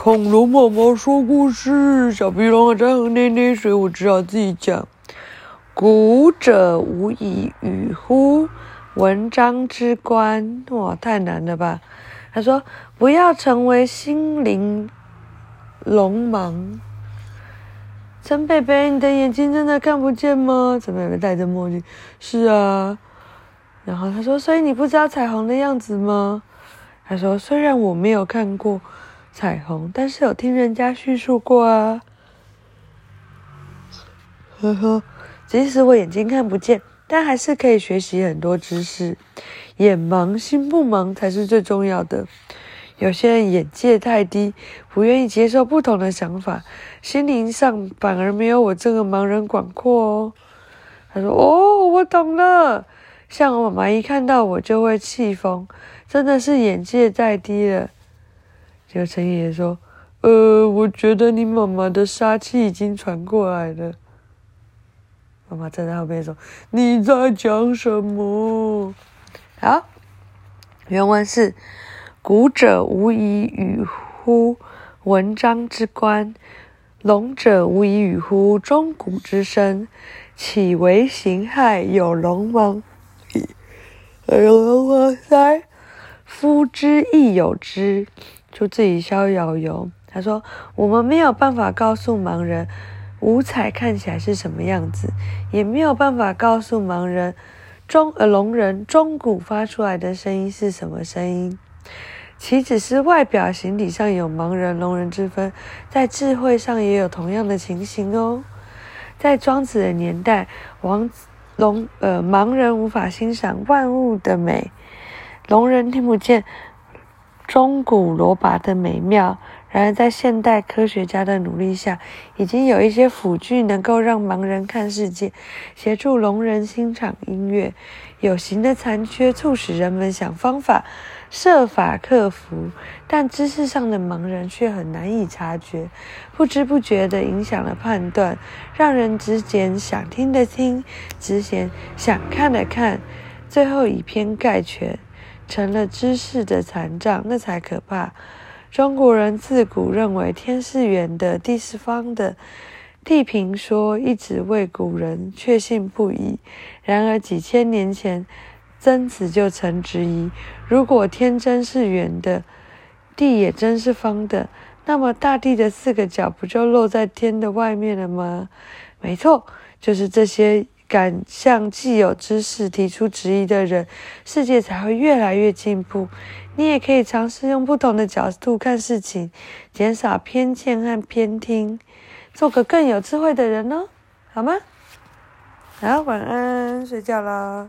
恐龙宝宝说故事，小鼻龙还在喝奶奶，所以我只好自己讲。古者无以语乎？文章之观，哇，太难了吧？他说：“不要成为心灵龙盲。”陈贝贝，你的眼睛真的看不见吗？陈贝贝戴着墨镜。是啊。然后他说：“所以你不知道彩虹的样子吗？”他说：“虽然我没有看过。”彩虹，但是有听人家叙述过啊。呵呵，即使我眼睛看不见，但还是可以学习很多知识。眼盲心不盲才是最重要的。有些人眼界太低，不愿意接受不同的想法，心灵上反而没有我这个盲人广阔哦。他说：“哦，我懂了。像我妈妈一看到我就会气疯，真的是眼界太低了。”就陈爷爷说：“呃，我觉得你妈妈的杀气已经传过来了。”妈妈站在后面说：“你在讲什么？”好，原文是：“古者无以与乎？文章之观。龙者无以与乎？钟鼓之声。岂为形骸？有龙王矣。有聋王哉？夫之亦有之。”就自己逍遥游。他说：“我们没有办法告诉盲人五彩看起来是什么样子，也没有办法告诉盲人钟呃聋人钟鼓发出来的声音是什么声音。岂只是外表形体上有盲人聋人之分，在智慧上也有同样的情形哦。在庄子的年代，王聋呃盲人无法欣赏万物的美，聋人听不见。”钟鼓锣鈸的美妙，然而在现代科学家的努力下，已经有一些辅具能够让盲人看世界，协助聋人欣赏音乐。有形的残缺促使人们想方法设法克服，但知识上的盲人却很难以察觉，不知不觉地影响了判断，让人只拣想听的听，只选想看的看，最后以偏概全。成了知识的残障，那才可怕。中国人自古认为天是圆的，地是方的，地平说一直为古人确信不疑。然而几千年前，曾子就曾质疑：如果天真是圆的，地也真是方的，那么大地的四个角不就露在天的外面了吗？没错，就是这些。敢向既有知识提出质疑的人，世界才会越来越进步。你也可以尝试用不同的角度看事情，减少偏见和偏听，做个更有智慧的人哦，好吗？好，晚安，睡觉啦。